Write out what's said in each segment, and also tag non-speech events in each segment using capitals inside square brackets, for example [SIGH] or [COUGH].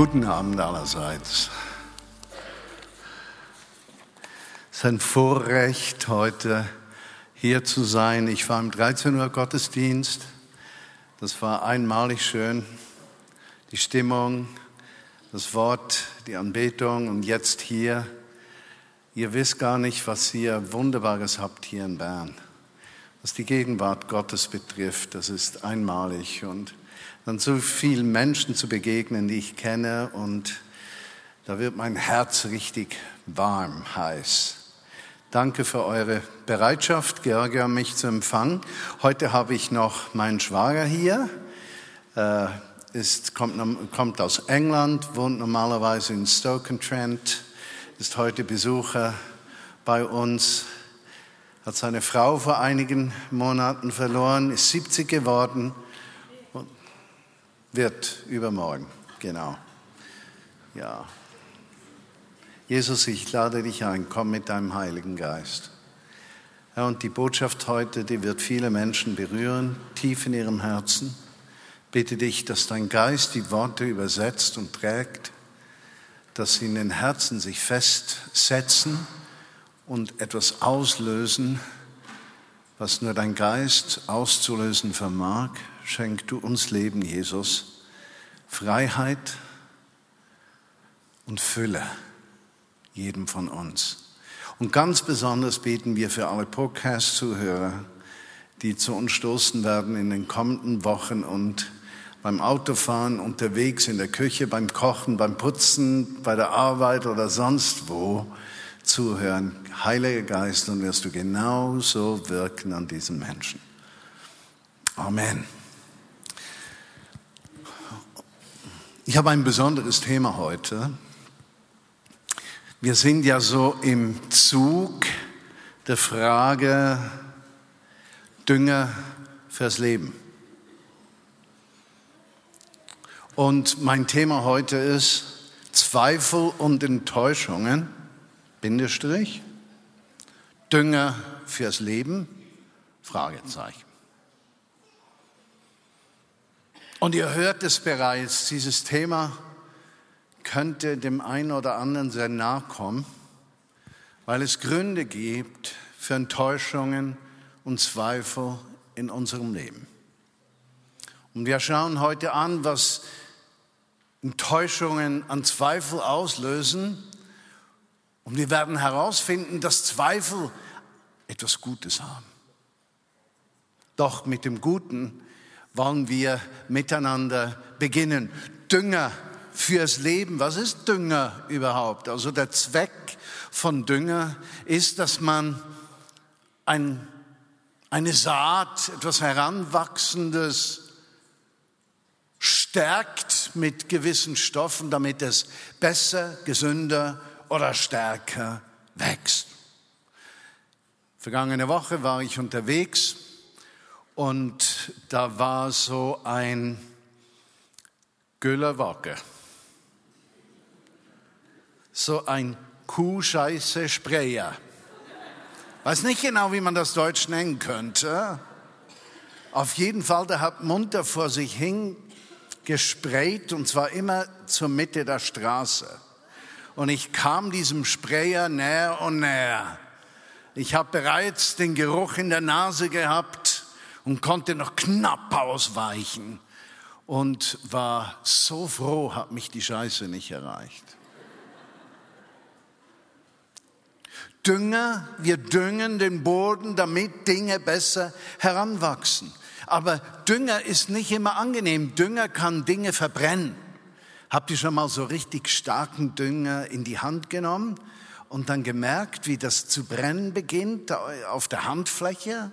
Guten Abend allerseits. Es ist ein Vorrecht, heute hier zu sein. Ich war im 13 Uhr Gottesdienst. Das war einmalig schön. Die Stimmung, das Wort, die Anbetung und jetzt hier. Ihr wisst gar nicht, was ihr Wunderbares habt hier in Bern. Was die Gegenwart Gottes betrifft, das ist einmalig und dann so vielen Menschen zu begegnen, die ich kenne und da wird mein Herz richtig warm, heiß. Danke für eure Bereitschaft, Georgia, mich zu empfangen. Heute habe ich noch meinen Schwager hier. Äh, ist, kommt, kommt aus England, wohnt normalerweise in Stoke-on-Trent ist heute Besucher bei uns, hat seine Frau vor einigen Monaten verloren, ist 70 geworden wird übermorgen, genau. Ja. Jesus, ich lade dich ein, komm mit deinem Heiligen Geist. Ja, und die Botschaft heute, die wird viele Menschen berühren, tief in ihrem Herzen. Bitte dich, dass dein Geist die Worte übersetzt und trägt dass sie in den Herzen sich festsetzen und etwas auslösen, was nur dein Geist auszulösen vermag. Schenk du uns Leben, Jesus, Freiheit und Fülle jedem von uns. Und ganz besonders beten wir für alle Podcast-Zuhörer, die zu uns stoßen werden in den kommenden Wochen und beim Autofahren, unterwegs, in der Küche, beim Kochen, beim Putzen, bei der Arbeit oder sonst wo zuhören. Heiliger Geist, nun wirst du genauso wirken an diesen Menschen. Amen. Ich habe ein besonderes Thema heute. Wir sind ja so im Zug der Frage Dünger fürs Leben. Und mein Thema heute ist Zweifel und Enttäuschungen, Bindestrich, Dünger fürs Leben, Fragezeichen. Und ihr hört es bereits, dieses Thema könnte dem einen oder anderen sehr nahe kommen, weil es Gründe gibt für Enttäuschungen und Zweifel in unserem Leben. Und wir schauen heute an, was Enttäuschungen an Zweifel auslösen. Und wir werden herausfinden, dass Zweifel etwas Gutes haben. Doch mit dem Guten wollen wir miteinander beginnen. Dünger fürs Leben. Was ist Dünger überhaupt? Also der Zweck von Dünger ist, dass man ein, eine Saat, etwas Heranwachsendes stärkt mit gewissen Stoffen, damit es besser, gesünder oder stärker wächst. Vergangene Woche war ich unterwegs und da war so ein Güllerwacke. So ein Kuhscheiße-Sprayer. Weiß nicht genau, wie man das Deutsch nennen könnte. Auf jeden Fall, der hat munter vor sich hin gesprayt und zwar immer zur Mitte der Straße. Und ich kam diesem Sprayer näher und näher. Ich habe bereits den Geruch in der Nase gehabt und konnte noch knapp ausweichen und war so froh, hat mich die Scheiße nicht erreicht. Dünger, wir düngen den Boden, damit Dinge besser heranwachsen. Aber Dünger ist nicht immer angenehm. Dünger kann Dinge verbrennen. Habt ihr schon mal so richtig starken Dünger in die Hand genommen und dann gemerkt, wie das zu brennen beginnt auf der Handfläche?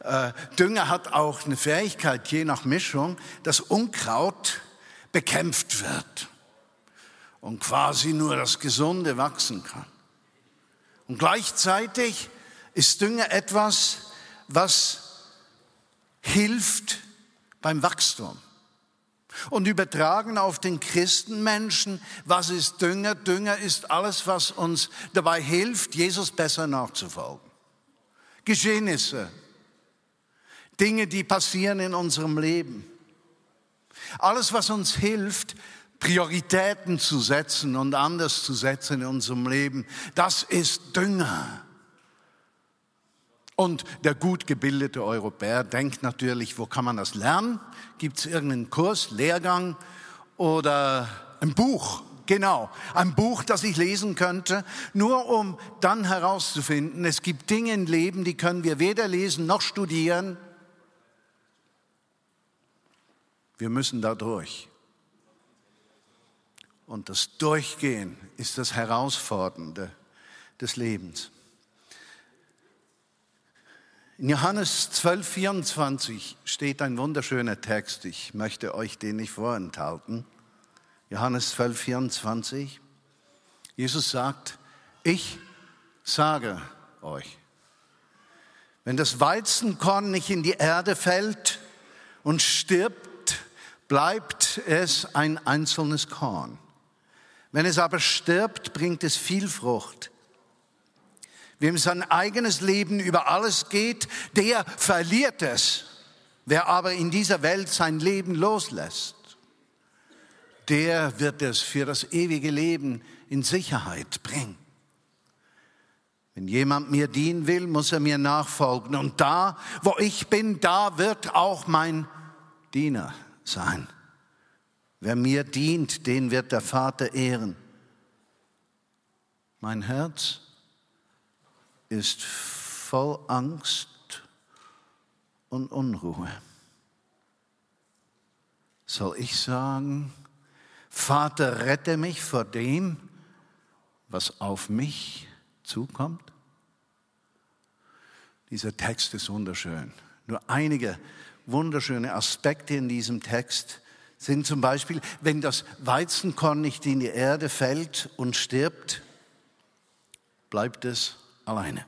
Äh, Dünger hat auch eine Fähigkeit, je nach Mischung, dass Unkraut bekämpft wird. und quasi nur das Gesunde wachsen kann. Und gleichzeitig ist Dünger etwas, was hilft beim Wachstum. Und übertragen auf den Christenmenschen, was ist Dünger? Dünger ist alles, was uns dabei hilft, Jesus besser nachzufolgen. Geschehnisse, Dinge, die passieren in unserem Leben. Alles, was uns hilft, Prioritäten zu setzen und anders zu setzen in unserem Leben, das ist Dünger. Und der gut gebildete Europäer denkt natürlich, wo kann man das lernen? Gibt es irgendeinen Kurs, Lehrgang oder ein Buch? Genau, ein Buch, das ich lesen könnte, nur um dann herauszufinden, es gibt Dinge im Leben, die können wir weder lesen noch studieren. Wir müssen da durch. Und das Durchgehen ist das Herausfordernde des Lebens. In Johannes 12, 24 steht ein wunderschöner Text. Ich möchte euch den nicht vorenthalten. Johannes 12, 24. Jesus sagt, ich sage euch, wenn das Weizenkorn nicht in die Erde fällt und stirbt, bleibt es ein einzelnes Korn. Wenn es aber stirbt, bringt es viel Frucht. Wem sein eigenes Leben über alles geht, der verliert es. Wer aber in dieser Welt sein Leben loslässt, der wird es für das ewige Leben in Sicherheit bringen. Wenn jemand mir dienen will, muss er mir nachfolgen. Und da, wo ich bin, da wird auch mein Diener sein. Wer mir dient, den wird der Vater ehren. Mein Herz ist voll Angst und Unruhe. Soll ich sagen, Vater, rette mich vor dem, was auf mich zukommt? Dieser Text ist wunderschön. Nur einige wunderschöne Aspekte in diesem Text sind zum Beispiel, wenn das Weizenkorn nicht in die Erde fällt und stirbt, bleibt es alleine.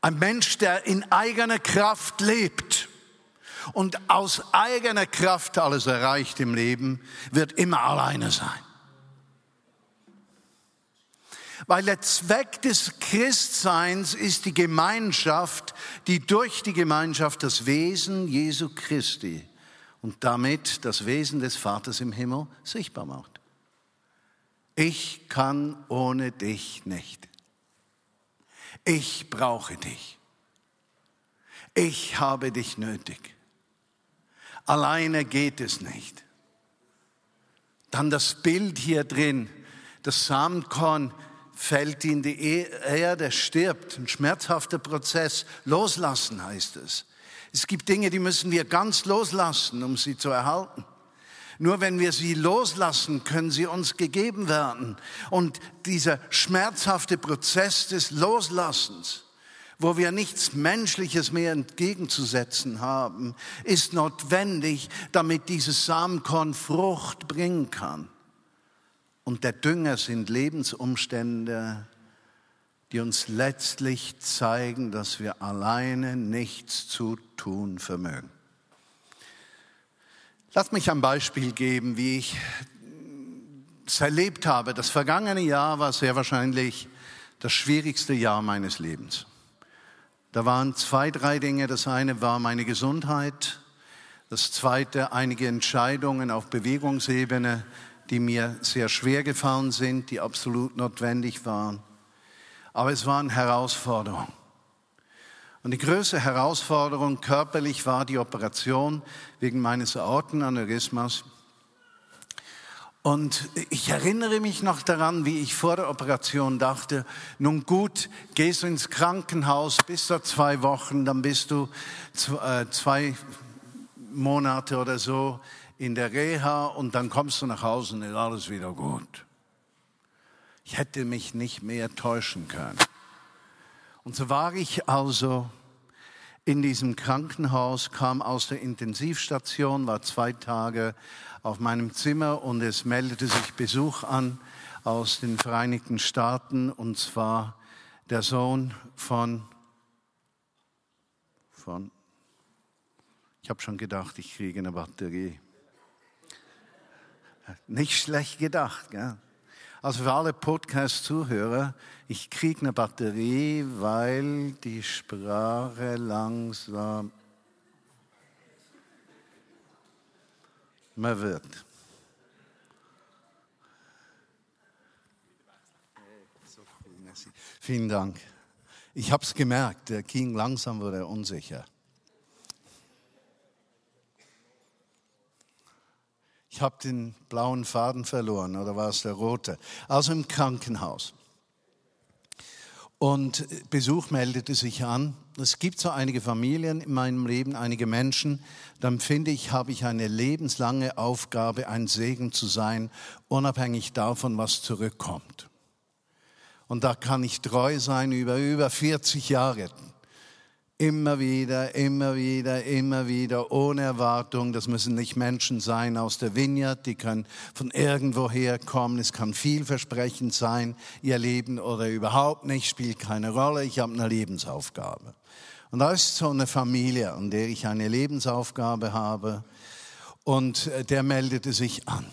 Ein Mensch, der in eigener Kraft lebt und aus eigener Kraft alles erreicht im Leben, wird immer alleine sein. Weil der Zweck des Christseins ist die Gemeinschaft, die durch die Gemeinschaft das Wesen Jesu Christi und damit das Wesen des Vaters im Himmel sichtbar macht. Ich kann ohne dich nicht. Ich brauche dich. Ich habe dich nötig. Alleine geht es nicht. Dann das Bild hier drin, das Samenkorn fällt in die e- Erde, stirbt, ein schmerzhafter Prozess. Loslassen heißt es. Es gibt Dinge, die müssen wir ganz loslassen, um sie zu erhalten. Nur wenn wir sie loslassen, können sie uns gegeben werden. Und dieser schmerzhafte Prozess des Loslassens, wo wir nichts Menschliches mehr entgegenzusetzen haben, ist notwendig, damit dieses Samenkorn Frucht bringen kann. Und der Dünger sind Lebensumstände, die uns letztlich zeigen, dass wir alleine nichts zu tun vermögen. Lass mich ein Beispiel geben, wie ich es erlebt habe. Das vergangene Jahr war sehr wahrscheinlich das schwierigste Jahr meines Lebens. Da waren zwei, drei Dinge. Das eine war meine Gesundheit. Das zweite einige Entscheidungen auf Bewegungsebene, die mir sehr schwer gefallen sind, die absolut notwendig waren. Aber es waren Herausforderungen. Und die größte Herausforderung körperlich war die Operation wegen meines Aortenaneurysmas. Und ich erinnere mich noch daran, wie ich vor der Operation dachte, nun gut, gehst du ins Krankenhaus, bist da zwei Wochen, dann bist du äh, zwei Monate oder so in der Reha und dann kommst du nach Hause und ist alles wieder gut. Ich hätte mich nicht mehr täuschen können. Und so war ich also in diesem Krankenhaus, kam aus der Intensivstation, war zwei Tage auf meinem Zimmer und es meldete sich Besuch an aus den Vereinigten Staaten und zwar der Sohn von, von ich habe schon gedacht, ich kriege eine Batterie. Nicht schlecht gedacht. Gell? Also für alle Podcast-Zuhörer, ich kriege eine Batterie, weil die Sprache langsam mehr wird. Vielen Dank. Ich habe es gemerkt, der ging langsam wurde unsicher. Ich habe den blauen Faden verloren oder war es der rote? Also im Krankenhaus. Und Besuch meldete sich an. Es gibt so einige Familien in meinem Leben, einige Menschen. Dann finde ich, habe ich eine lebenslange Aufgabe, ein Segen zu sein, unabhängig davon, was zurückkommt. Und da kann ich treu sein über über 40 Jahre. Immer wieder, immer wieder, immer wieder, ohne Erwartung. Das müssen nicht Menschen sein aus der Vineyard, die können von irgendwoher kommen. Es kann vielversprechend sein, ihr Leben oder überhaupt nicht, spielt keine Rolle. Ich habe eine Lebensaufgabe. Und da ist so eine Familie, an der ich eine Lebensaufgabe habe. Und äh, der meldete sich an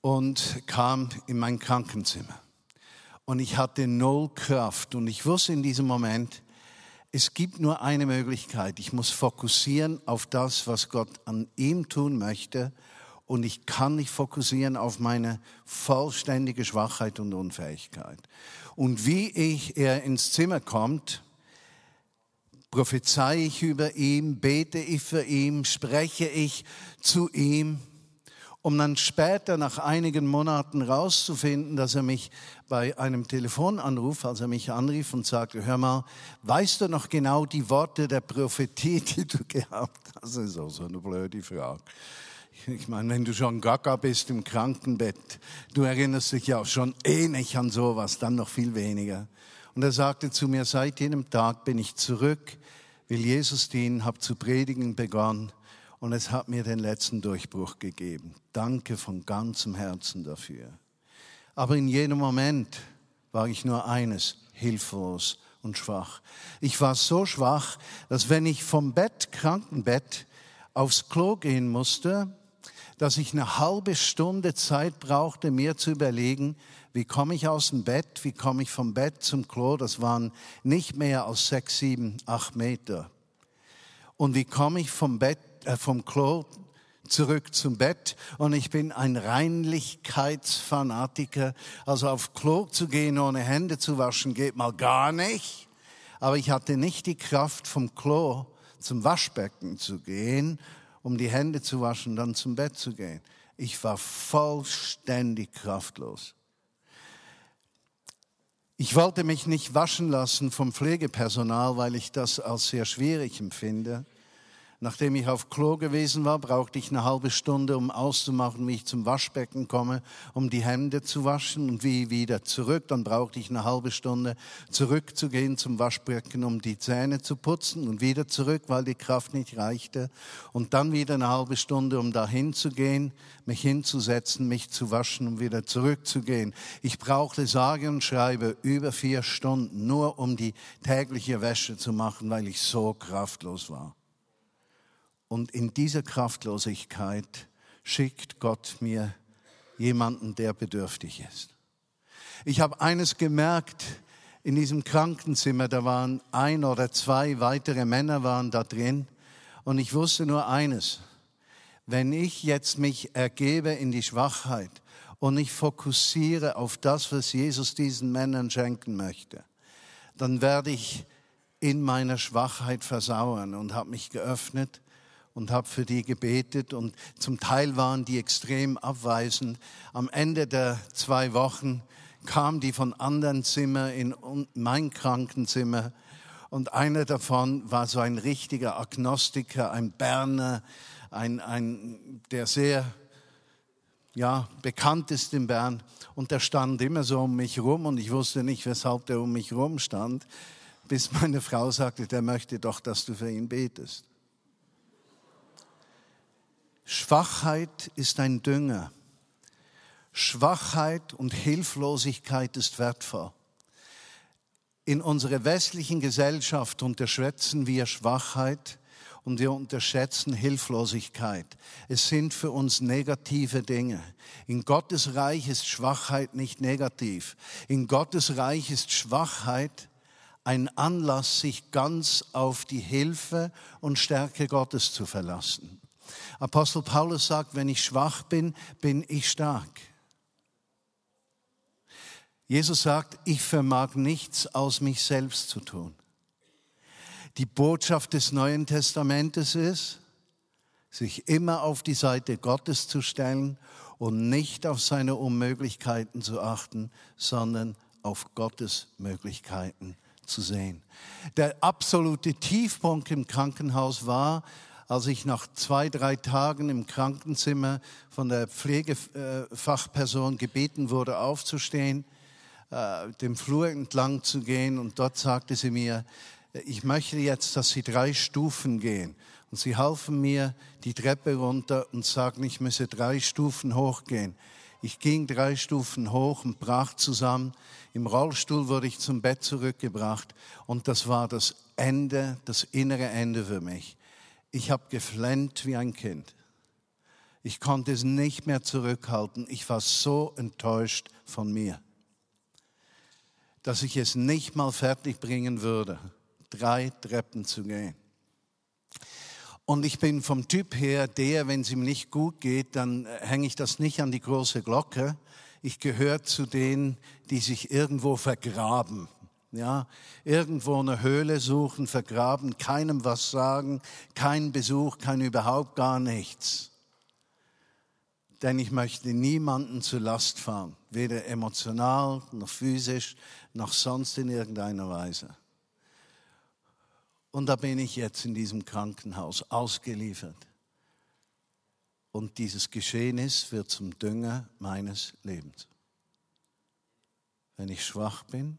und kam in mein Krankenzimmer. Und ich hatte null Kraft. Und ich wusste in diesem Moment, es gibt nur eine Möglichkeit. Ich muss fokussieren auf das, was Gott an ihm tun möchte. Und ich kann nicht fokussieren auf meine vollständige Schwachheit und Unfähigkeit. Und wie ich, er ins Zimmer kommt, prophezei ich über ihn, bete ich für ihn, spreche ich zu ihm um dann später nach einigen Monaten rauszufinden, dass er mich bei einem Telefonanruf, als er mich anrief und sagte, hör mal, weißt du noch genau die Worte der Prophetie, [LAUGHS] die du gehabt hast? Das ist auch so eine blöde Frage. Ich meine, wenn du schon gaga bist im Krankenbett, du erinnerst dich ja schon eh nicht an sowas, dann noch viel weniger. Und er sagte zu mir, seit jenem Tag bin ich zurück, will Jesus dienen, habe zu predigen begonnen und es hat mir den letzten Durchbruch gegeben. Danke von ganzem Herzen dafür. Aber in jedem Moment war ich nur eines, hilflos und schwach. Ich war so schwach, dass wenn ich vom Bett, Krankenbett, aufs Klo gehen musste, dass ich eine halbe Stunde Zeit brauchte, mir zu überlegen, wie komme ich aus dem Bett, wie komme ich vom Bett zum Klo, das waren nicht mehr als sechs, sieben, acht Meter. Und wie komme ich vom Bett vom Klo zurück zum Bett und ich bin ein Reinlichkeitsfanatiker. Also auf Klo zu gehen, ohne Hände zu waschen, geht mal gar nicht. Aber ich hatte nicht die Kraft, vom Klo zum Waschbecken zu gehen, um die Hände zu waschen, dann zum Bett zu gehen. Ich war vollständig kraftlos. Ich wollte mich nicht waschen lassen vom Pflegepersonal, weil ich das als sehr schwierig empfinde. Nachdem ich auf Klo gewesen war, brauchte ich eine halbe Stunde, um auszumachen, wie ich zum Waschbecken komme, um die Hände zu waschen und wie wieder zurück. Dann brauchte ich eine halbe Stunde zurückzugehen zum Waschbecken, um die Zähne zu putzen und wieder zurück, weil die Kraft nicht reichte. Und dann wieder eine halbe Stunde, um dahin zu gehen, mich hinzusetzen, mich zu waschen und wieder zurückzugehen. Ich brauchte sage und schreibe über vier Stunden, nur um die tägliche Wäsche zu machen, weil ich so kraftlos war. Und in dieser Kraftlosigkeit schickt Gott mir jemanden, der bedürftig ist. Ich habe eines gemerkt, in diesem Krankenzimmer, da waren ein oder zwei weitere Männer waren da drin und ich wusste nur eines, wenn ich jetzt mich ergebe in die Schwachheit und ich fokussiere auf das, was Jesus diesen Männern schenken möchte, dann werde ich in meiner Schwachheit versauern und habe mich geöffnet und habe für die gebetet und zum Teil waren die extrem abweisend. Am Ende der zwei Wochen kam die von anderen Zimmer in mein Krankenzimmer und einer davon war so ein richtiger Agnostiker, ein Berner, ein, ein, der sehr ja, bekannt ist in Bern und der stand immer so um mich rum und ich wusste nicht, weshalb der um mich rum stand bis meine Frau sagte, der möchte doch, dass du für ihn betest. Schwachheit ist ein Dünger. Schwachheit und Hilflosigkeit ist wertvoll. In unserer westlichen Gesellschaft unterschätzen wir Schwachheit und wir unterschätzen Hilflosigkeit. Es sind für uns negative Dinge. In Gottes Reich ist Schwachheit nicht negativ. In Gottes Reich ist Schwachheit ein Anlass, sich ganz auf die Hilfe und Stärke Gottes zu verlassen. Apostel Paulus sagt, wenn ich schwach bin, bin ich stark. Jesus sagt, ich vermag nichts aus mich selbst zu tun. Die Botschaft des Neuen Testamentes ist, sich immer auf die Seite Gottes zu stellen und nicht auf seine Unmöglichkeiten zu achten, sondern auf Gottes Möglichkeiten zu sehen. Der absolute Tiefpunkt im Krankenhaus war, als ich nach zwei, drei Tagen im Krankenzimmer von der Pflegefachperson gebeten wurde, aufzustehen, äh, dem Flur entlang zu gehen. Und dort sagte sie mir, ich möchte jetzt, dass Sie drei Stufen gehen. Und sie halfen mir die Treppe runter und sagten, ich müsse drei Stufen hochgehen. Ich ging drei Stufen hoch und brach zusammen. Im Rollstuhl wurde ich zum Bett zurückgebracht und das war das Ende, das innere Ende für mich. Ich habe geflennt wie ein Kind. Ich konnte es nicht mehr zurückhalten. Ich war so enttäuscht von mir, dass ich es nicht mal fertig bringen würde, drei Treppen zu gehen. Und ich bin vom Typ her der, wenn es ihm nicht gut geht, dann hänge ich das nicht an die große Glocke. Ich gehöre zu denen, die sich irgendwo vergraben. Ja, irgendwo eine Höhle suchen, vergraben, keinem was sagen, kein Besuch, kein überhaupt gar nichts. Denn ich möchte niemanden zu Last fahren, weder emotional noch physisch noch sonst in irgendeiner Weise. Und da bin ich jetzt in diesem Krankenhaus ausgeliefert. Und dieses Geschehnis wird zum Dünger meines Lebens. Wenn ich schwach bin,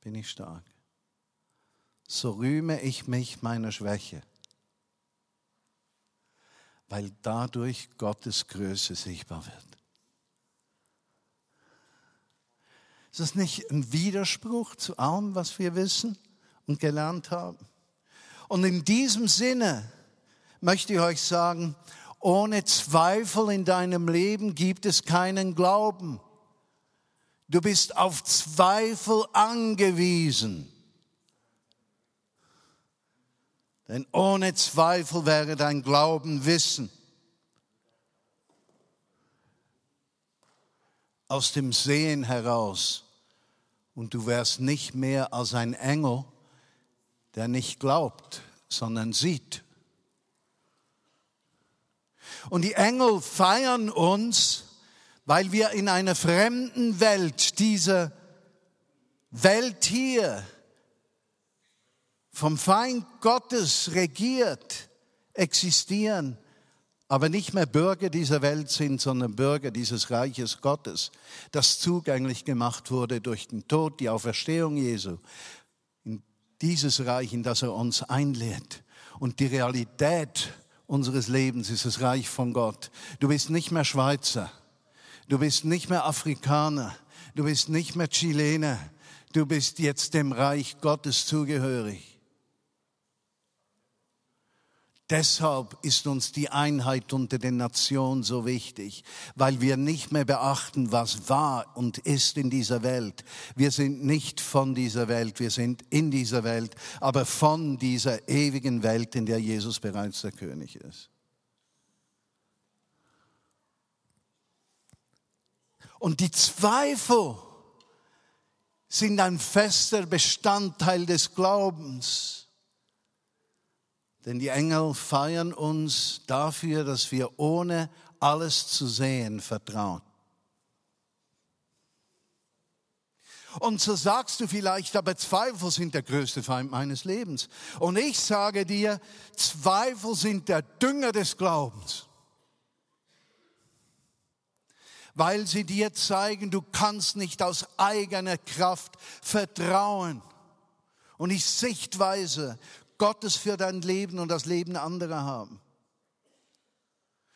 bin ich stark. So rühme ich mich meiner Schwäche, weil dadurch Gottes Größe sichtbar wird. Ist das nicht ein Widerspruch zu allem, was wir wissen und gelernt haben? Und in diesem Sinne möchte ich euch sagen, ohne Zweifel in deinem Leben gibt es keinen Glauben. Du bist auf Zweifel angewiesen. Denn ohne Zweifel wäre dein Glauben Wissen. Aus dem Sehen heraus. Und du wärst nicht mehr als ein Engel, der nicht glaubt, sondern sieht. Und die Engel feiern uns, weil wir in einer fremden Welt, diese Welt hier, vom Feind Gottes regiert, existieren, aber nicht mehr Bürger dieser Welt sind, sondern Bürger dieses Reiches Gottes, das zugänglich gemacht wurde durch den Tod, die Auferstehung Jesu, dieses Reich, in das er uns einlädt. Und die Realität unseres Lebens ist das Reich von Gott. Du bist nicht mehr Schweizer. Du bist nicht mehr Afrikaner. Du bist nicht mehr Chilener. Du bist jetzt dem Reich Gottes zugehörig. Deshalb ist uns die Einheit unter den Nationen so wichtig, weil wir nicht mehr beachten, was war und ist in dieser Welt. Wir sind nicht von dieser Welt, wir sind in dieser Welt, aber von dieser ewigen Welt, in der Jesus bereits der König ist. Und die Zweifel sind ein fester Bestandteil des Glaubens. Denn die Engel feiern uns dafür, dass wir ohne alles zu sehen vertrauen. Und so sagst du vielleicht, aber Zweifel sind der größte Feind meines Lebens. Und ich sage dir, Zweifel sind der Dünger des Glaubens. Weil sie dir zeigen, du kannst nicht aus eigener Kraft vertrauen. und die Sichtweise Gottes für dein Leben und das Leben anderer haben.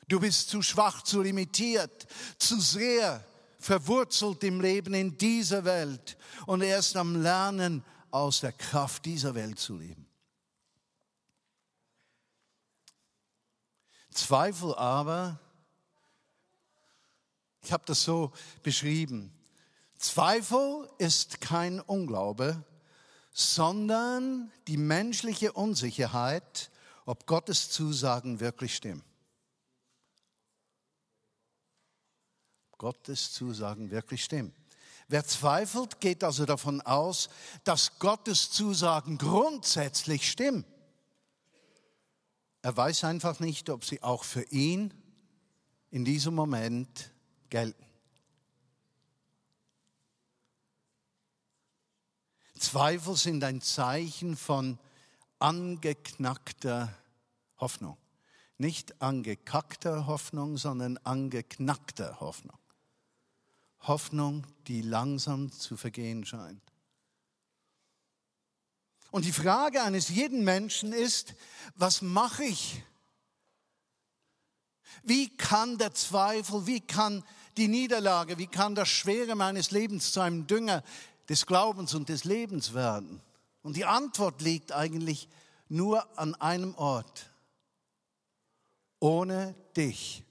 Du bist zu schwach, zu limitiert, zu sehr verwurzelt im Leben in dieser Welt und erst am Lernen, aus der Kraft dieser Welt zu leben. Zweifel aber, ich habe das so beschrieben, Zweifel ist kein Unglaube, sondern die menschliche Unsicherheit, ob Gottes Zusagen wirklich stimmen. Gottes Zusagen wirklich stimmen. Wer zweifelt, geht also davon aus, dass Gottes Zusagen grundsätzlich stimmen. Er weiß einfach nicht, ob sie auch für ihn in diesem Moment gelten. Zweifel sind ein Zeichen von angeknackter Hoffnung. Nicht angekackter Hoffnung, sondern angeknackter Hoffnung. Hoffnung, die langsam zu vergehen scheint. Und die Frage eines jeden Menschen ist, was mache ich? Wie kann der Zweifel, wie kann die Niederlage, wie kann das Schwere meines Lebens zu einem Dünger des Glaubens und des Lebens werden? Und die Antwort liegt eigentlich nur an einem Ort. Ohne dich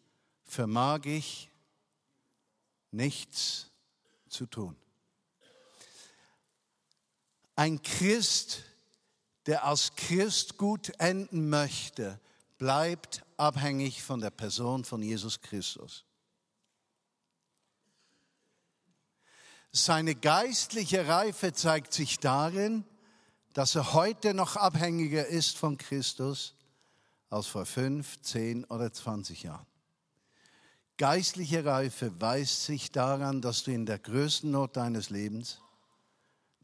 vermag ich nichts zu tun. Ein Christ, der als Christ gut enden möchte, bleibt abhängig von der Person von Jesus Christus. Seine geistliche Reife zeigt sich darin, dass er heute noch abhängiger ist von Christus als vor fünf, zehn oder zwanzig Jahren. Geistliche Reife weist sich daran, dass du in der größten Not deines Lebens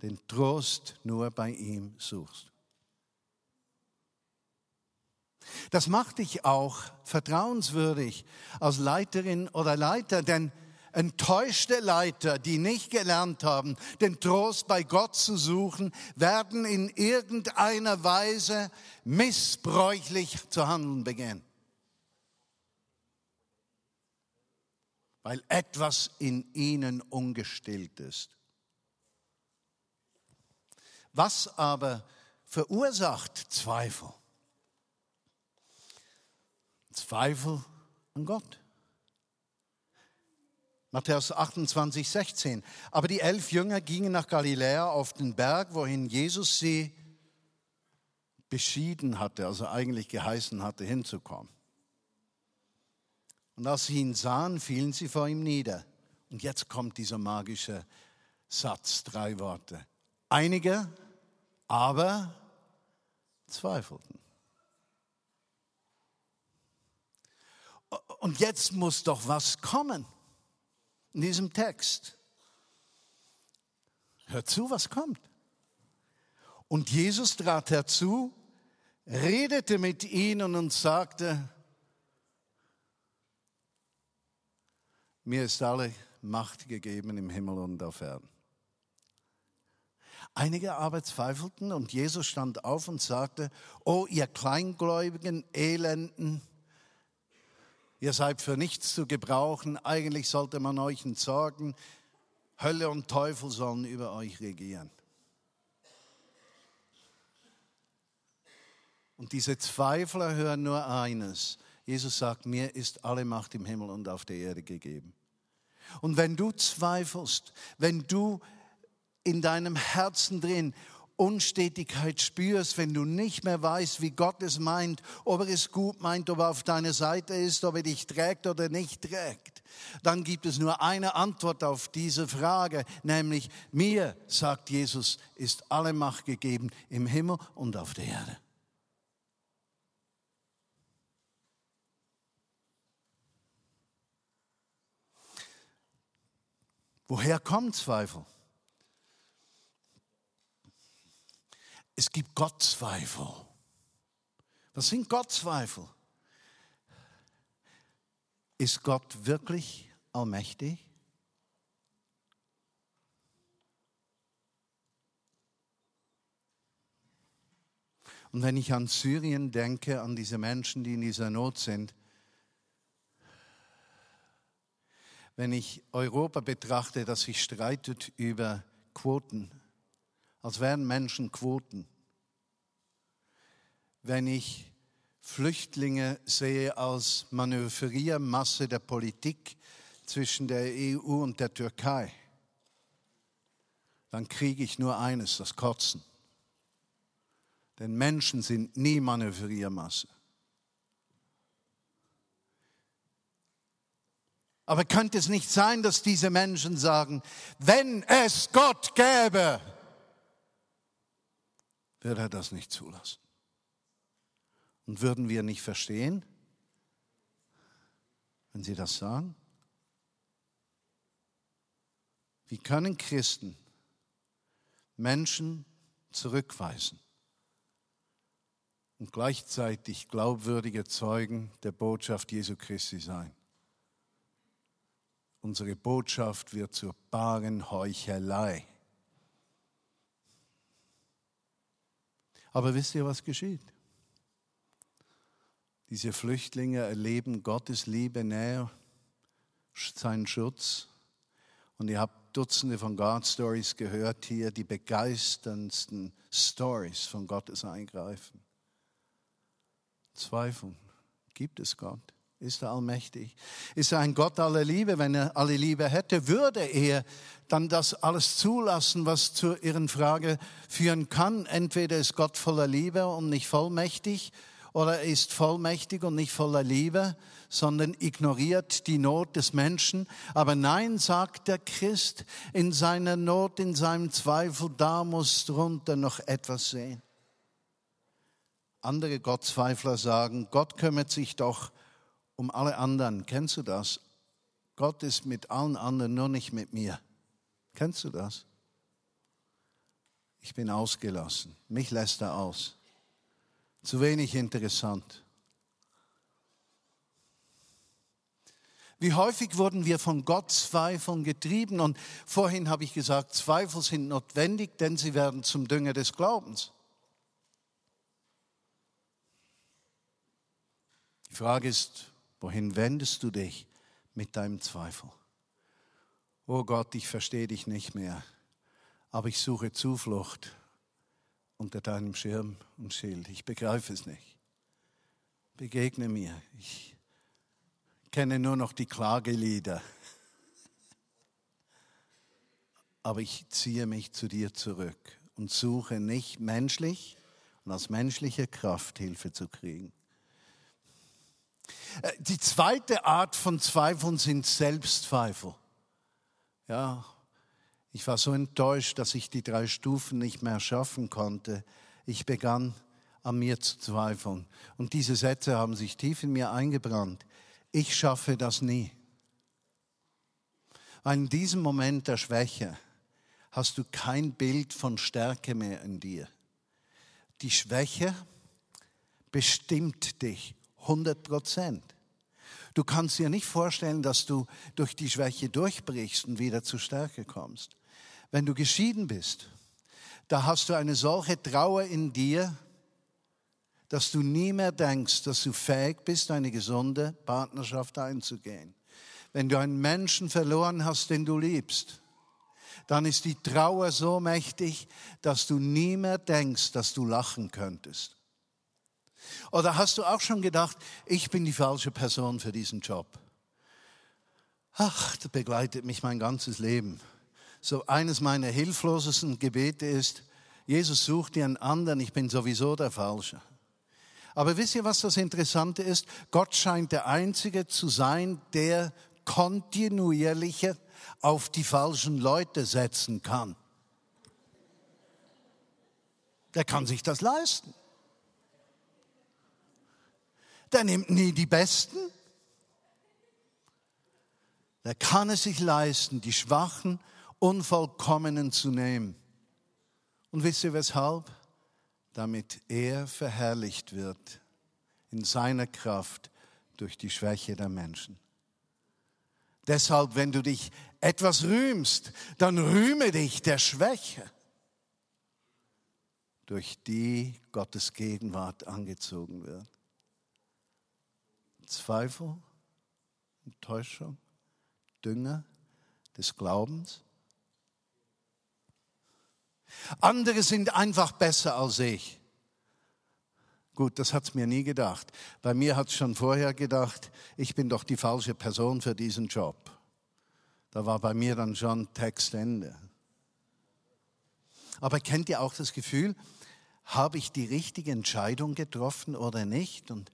den Trost nur bei ihm suchst. Das macht dich auch vertrauenswürdig als Leiterin oder Leiter, denn enttäuschte Leiter, die nicht gelernt haben, den Trost bei Gott zu suchen, werden in irgendeiner Weise missbräuchlich zu handeln beginnen. weil etwas in ihnen ungestillt ist. Was aber verursacht Zweifel? Zweifel an Gott. Matthäus 28, 16. Aber die elf Jünger gingen nach Galiläa auf den Berg, wohin Jesus sie beschieden hatte, also eigentlich geheißen hatte, hinzukommen. Und als sie ihn sahen, fielen sie vor ihm nieder. Und jetzt kommt dieser magische Satz, drei Worte. Einige aber zweifelten. Und jetzt muss doch was kommen in diesem Text. Hört zu, was kommt. Und Jesus trat herzu, redete mit ihnen und sagte, Mir ist alle Macht gegeben im Himmel und auf Erden. Einige aber zweifelten und Jesus stand auf und sagte, oh ihr Kleingläubigen, Elenden, ihr seid für nichts zu gebrauchen, eigentlich sollte man euch entsorgen, Hölle und Teufel sollen über euch regieren. Und diese Zweifler hören nur eines. Jesus sagt, mir ist alle Macht im Himmel und auf der Erde gegeben. Und wenn du zweifelst, wenn du in deinem Herzen drin Unstetigkeit spürst, wenn du nicht mehr weißt, wie Gott es meint, ob er es gut meint, ob er auf deiner Seite ist, ob er dich trägt oder nicht trägt, dann gibt es nur eine Antwort auf diese Frage, nämlich mir, sagt Jesus, ist alle Macht gegeben im Himmel und auf der Erde. Woher kommen Zweifel? Es gibt Gottzweifel. Was sind Gottzweifel? Ist Gott wirklich allmächtig? Und wenn ich an Syrien denke, an diese Menschen, die in dieser Not sind, wenn ich Europa betrachte, das sich streitet über Quoten, als wären Menschen Quoten, wenn ich Flüchtlinge sehe als Manövriermasse der Politik zwischen der EU und der Türkei, dann kriege ich nur eines, das Kotzen. Denn Menschen sind nie Manövriermasse. Aber könnte es nicht sein, dass diese Menschen sagen, wenn es Gott gäbe, würde er das nicht zulassen? Und würden wir nicht verstehen, wenn sie das sagen? Wie können Christen Menschen zurückweisen und gleichzeitig glaubwürdige Zeugen der Botschaft Jesu Christi sein? Unsere Botschaft wird zur baren Heuchelei. Aber wisst ihr, was geschieht? Diese Flüchtlinge erleben Gottes Liebe näher, seinen Schutz. Und ihr habt Dutzende von God Stories gehört hier, die begeisterndsten Stories von Gottes Eingreifen. Zweifeln. Gibt es Gott? Ist er allmächtig? Ist er ein Gott aller Liebe? Wenn er alle Liebe hätte, würde er dann das alles zulassen, was zu Ihren Frage führen kann. Entweder ist Gott voller Liebe und nicht vollmächtig oder er ist vollmächtig und nicht voller Liebe, sondern ignoriert die Not des Menschen. Aber nein, sagt der Christ, in seiner Not, in seinem Zweifel, da muss drunter noch etwas sehen. Andere Gottzweifler sagen, Gott kümmert sich doch um alle anderen. Kennst du das? Gott ist mit allen anderen, nur nicht mit mir. Kennst du das? Ich bin ausgelassen. Mich lässt er aus. Zu wenig interessant. Wie häufig wurden wir von Gott Zweifeln getrieben? Und vorhin habe ich gesagt, Zweifel sind notwendig, denn sie werden zum Dünger des Glaubens. Die Frage ist, Wohin wendest du dich mit deinem Zweifel? Oh Gott, ich verstehe dich nicht mehr, aber ich suche Zuflucht unter deinem Schirm und Schild. Ich begreife es nicht. Begegne mir. Ich kenne nur noch die Klagelieder. Aber ich ziehe mich zu dir zurück und suche nicht menschlich und aus menschlicher Kraft Hilfe zu kriegen, die zweite Art von Zweifeln sind Selbstzweifel. Ja, ich war so enttäuscht, dass ich die drei Stufen nicht mehr schaffen konnte. Ich begann an mir zu zweifeln. Und diese Sätze haben sich tief in mir eingebrannt. Ich schaffe das nie. Weil in diesem Moment der Schwäche hast du kein Bild von Stärke mehr in dir. Die Schwäche bestimmt dich 100 Prozent. Du kannst dir nicht vorstellen, dass du durch die Schwäche durchbrichst und wieder zur Stärke kommst. Wenn du geschieden bist, da hast du eine solche Trauer in dir, dass du nie mehr denkst, dass du fähig bist, eine gesunde Partnerschaft einzugehen. Wenn du einen Menschen verloren hast, den du liebst, dann ist die Trauer so mächtig, dass du nie mehr denkst, dass du lachen könntest. Oder hast du auch schon gedacht, ich bin die falsche Person für diesen Job? Ach, das begleitet mich mein ganzes Leben. So eines meiner hilflosesten Gebete ist, Jesus sucht dir einen anderen, ich bin sowieso der Falsche. Aber wisst ihr, was das Interessante ist? Gott scheint der Einzige zu sein, der kontinuierlicher auf die falschen Leute setzen kann. Der kann sich das leisten der nimmt nie die Besten. Der kann es sich leisten, die Schwachen, Unvollkommenen zu nehmen. Und wisst ihr weshalb? Damit er verherrlicht wird in seiner Kraft durch die Schwäche der Menschen. Deshalb, wenn du dich etwas rühmst, dann rühme dich der Schwäche. durch die Gottes Gegenwart angezogen wird. Zweifel, Enttäuschung, Dünger des Glaubens. Andere sind einfach besser als ich. Gut, das hat es mir nie gedacht. Bei mir hat es schon vorher gedacht, ich bin doch die falsche Person für diesen Job. Da war bei mir dann schon Textende. Aber kennt ihr auch das Gefühl, habe ich die richtige Entscheidung getroffen oder nicht? Und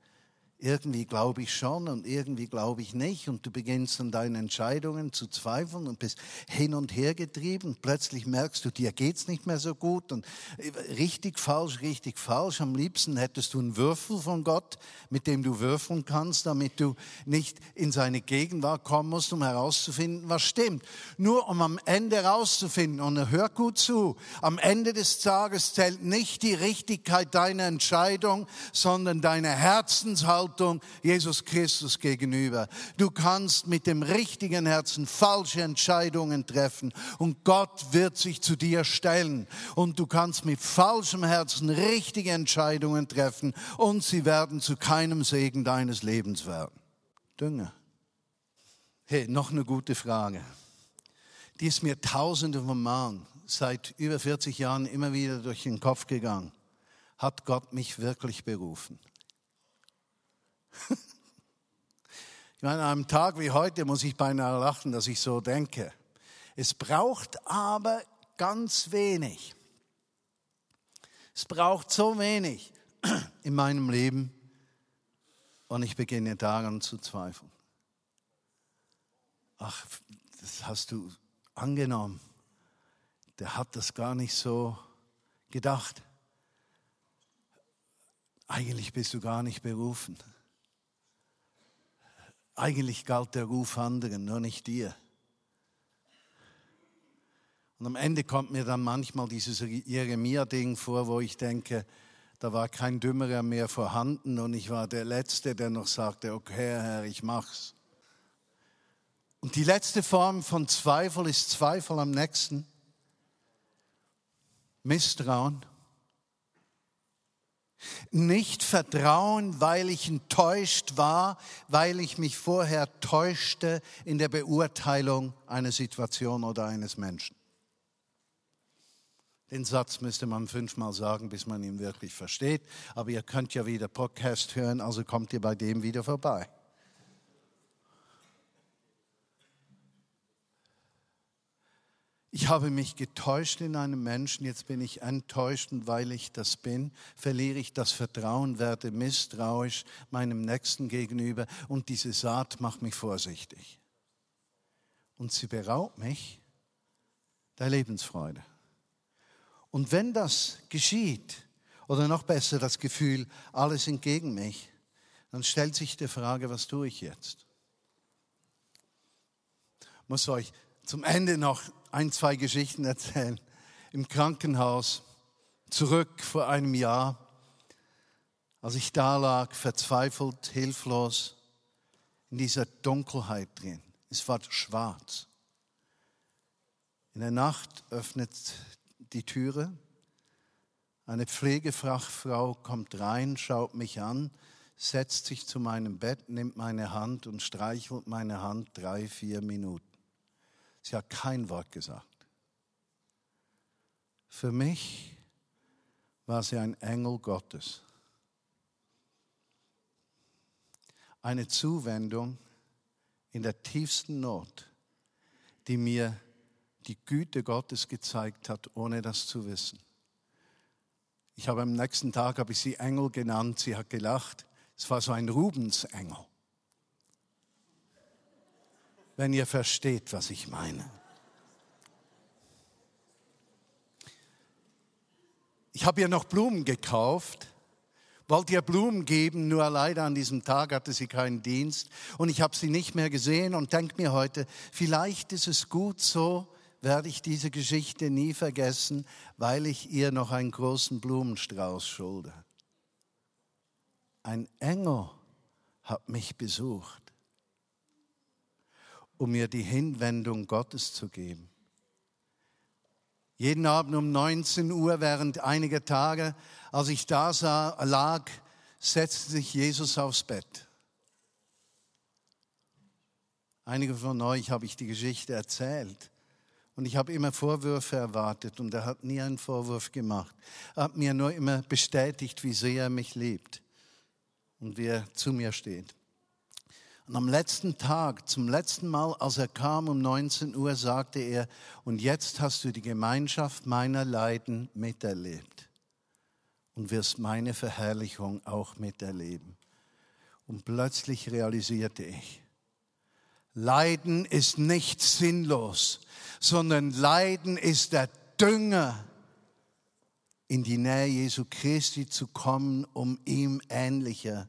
irgendwie glaube ich schon und irgendwie glaube ich nicht und du beginnst an deinen Entscheidungen zu zweifeln und bist hin und her getrieben. Plötzlich merkst du, dir geht's nicht mehr so gut und äh, richtig falsch, richtig falsch. Am liebsten hättest du einen Würfel von Gott, mit dem du würfeln kannst, damit du nicht in seine Gegenwart kommen musst, um herauszufinden, was stimmt. Nur um am Ende herauszufinden und hör gut zu, am Ende des Tages zählt nicht die Richtigkeit deiner Entscheidung, sondern deine Herzenshaltung Haltung Jesus Christus gegenüber. Du kannst mit dem richtigen Herzen falsche Entscheidungen treffen und Gott wird sich zu dir stellen. Und du kannst mit falschem Herzen richtige Entscheidungen treffen und sie werden zu keinem Segen deines Lebens werden. Dünger. Hey, noch eine gute Frage. Die ist mir tausende von Malen seit über 40 Jahren immer wieder durch den Kopf gegangen. Hat Gott mich wirklich berufen? [LAUGHS] Ich meine, an einem Tag wie heute muss ich beinahe lachen, dass ich so denke. Es braucht aber ganz wenig. Es braucht so wenig [CLEARS THROAT] in meinem Leben und ich beginne daran zu zweifeln. Ach, das hast du angenommen. Der hat das gar nicht so gedacht. Eigentlich bist du gar nicht berufen. Eigentlich galt der Ruf anderen, nur nicht dir. Und am Ende kommt mir dann manchmal dieses Jeremia-Ding vor, wo ich denke, da war kein Dümmerer mehr vorhanden und ich war der Letzte, der noch sagte, okay Herr, ich mach's. Und die letzte Form von Zweifel ist Zweifel am Nächsten, Misstrauen. Nicht vertrauen, weil ich enttäuscht war, weil ich mich vorher täuschte in der Beurteilung einer Situation oder eines Menschen. Den Satz müsste man fünfmal sagen, bis man ihn wirklich versteht. Aber ihr könnt ja wieder Podcast hören, also kommt ihr bei dem wieder vorbei. Ich habe mich getäuscht in einem Menschen, jetzt bin ich enttäuscht und weil ich das bin, verliere ich das Vertrauen, werde misstrauisch meinem Nächsten gegenüber und diese Saat macht mich vorsichtig. Und sie beraubt mich der Lebensfreude. Und wenn das geschieht, oder noch besser das Gefühl, alles sind gegen mich, dann stellt sich die Frage, was tue ich jetzt? Muss euch zum Ende noch ein, zwei Geschichten erzählen. Im Krankenhaus, zurück vor einem Jahr, als ich da lag, verzweifelt, hilflos, in dieser Dunkelheit drin. Es war schwarz. In der Nacht öffnet die Türe. Eine Pflegefachfrau kommt rein, schaut mich an, setzt sich zu meinem Bett, nimmt meine Hand und streichelt meine Hand drei, vier Minuten. Sie hat kein Wort gesagt. Für mich war sie ein Engel Gottes. Eine Zuwendung in der tiefsten Not, die mir die Güte Gottes gezeigt hat, ohne das zu wissen. Ich habe am nächsten Tag habe ich sie Engel genannt. Sie hat gelacht. Es war so ein Rubensengel wenn ihr versteht, was ich meine. Ich habe ihr noch Blumen gekauft, wollte ihr Blumen geben, nur leider an diesem Tag hatte sie keinen Dienst und ich habe sie nicht mehr gesehen und denke mir heute, vielleicht ist es gut so, werde ich diese Geschichte nie vergessen, weil ich ihr noch einen großen Blumenstrauß schulde. Ein Engel hat mich besucht um mir die Hinwendung Gottes zu geben. Jeden Abend um 19 Uhr während einiger Tage, als ich da sah, lag, setzte sich Jesus aufs Bett. Einige von euch habe ich die Geschichte erzählt. Und ich habe immer Vorwürfe erwartet und er hat nie einen Vorwurf gemacht. Er hat mir nur immer bestätigt, wie sehr er mich liebt und wie er zu mir steht. Und am letzten Tag, zum letzten Mal, als er kam um 19 Uhr, sagte er, und jetzt hast du die Gemeinschaft meiner Leiden miterlebt und wirst meine Verherrlichung auch miterleben. Und plötzlich realisierte ich, Leiden ist nicht sinnlos, sondern Leiden ist der Dünger, in die Nähe Jesu Christi zu kommen, um ihm ähnlicher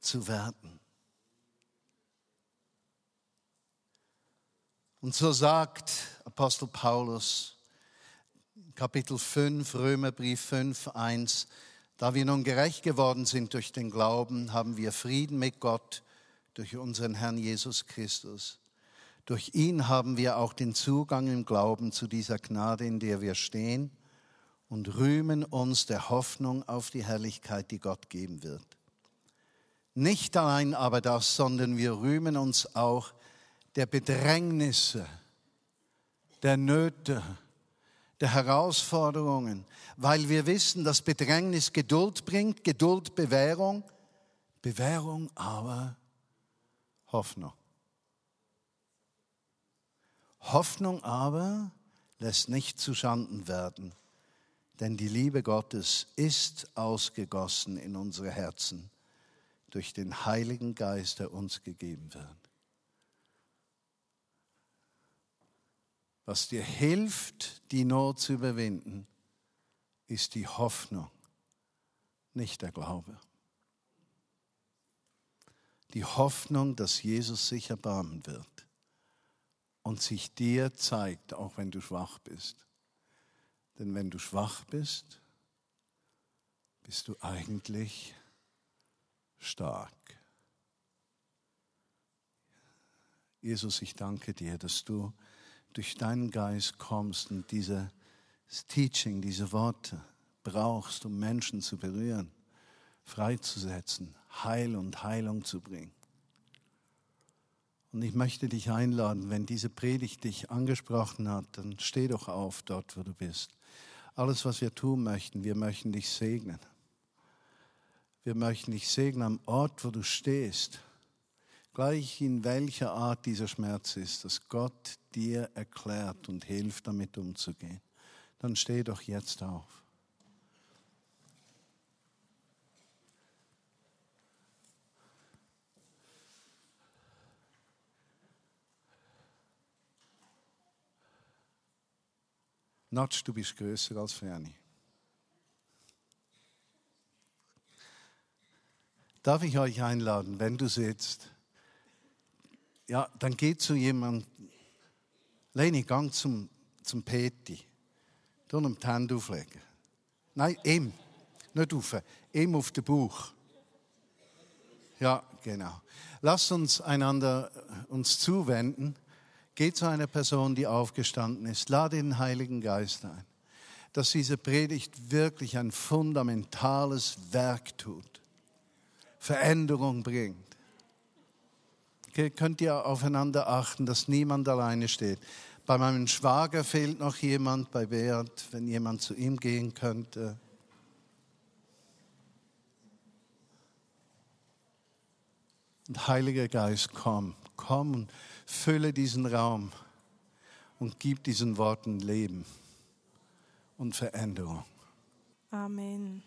zu werden. Und so sagt Apostel Paulus, Kapitel 5, Römerbrief 5, 1, da wir nun gerecht geworden sind durch den Glauben, haben wir Frieden mit Gott durch unseren Herrn Jesus Christus. Durch ihn haben wir auch den Zugang im Glauben zu dieser Gnade, in der wir stehen und rühmen uns der Hoffnung auf die Herrlichkeit, die Gott geben wird. Nicht allein aber das, sondern wir rühmen uns auch der Bedrängnisse, der Nöte, der Herausforderungen, weil wir wissen, dass Bedrängnis Geduld bringt, Geduld Bewährung, Bewährung aber Hoffnung. Hoffnung aber lässt nicht zuschanden werden, denn die Liebe Gottes ist ausgegossen in unsere Herzen durch den Heiligen Geist, der uns gegeben wird. Was dir hilft, die Not zu überwinden, ist die Hoffnung, nicht der Glaube. Die Hoffnung, dass Jesus sich erbarmen wird und sich dir zeigt, auch wenn du schwach bist. Denn wenn du schwach bist, bist du eigentlich stark. Jesus, ich danke dir, dass du durch deinen Geist kommst und dieses Teaching, diese Worte brauchst, um Menschen zu berühren, freizusetzen, Heil und Heilung zu bringen. Und ich möchte dich einladen, wenn diese Predigt dich angesprochen hat, dann steh doch auf dort, wo du bist. Alles, was wir tun möchten, wir möchten dich segnen. Wir möchten dich segnen am Ort, wo du stehst gleich in welcher Art dieser Schmerz ist, dass Gott dir erklärt und hilft, damit umzugehen, dann steh doch jetzt auf. Notch, du bist größer als Ferni. Darf ich euch einladen, wenn du sitzt, ja, dann geht zu jemandem, Leni, gang zum, zum Peti. Du ihm die Hände auflegen. Nein, ihm. Nicht auf. Ihm auf den Bauch. Ja, genau. Lass uns einander uns zuwenden. Geh zu einer Person, die aufgestanden ist. Lade den Heiligen Geist ein. Dass diese Predigt wirklich ein fundamentales Werk tut. Veränderung bringt könnt ihr aufeinander achten, dass niemand alleine steht. Bei meinem Schwager fehlt noch jemand, bei Beat, wenn jemand zu ihm gehen könnte. Und Heiliger Geist, komm, komm und fülle diesen Raum und gib diesen Worten Leben und Veränderung. Amen.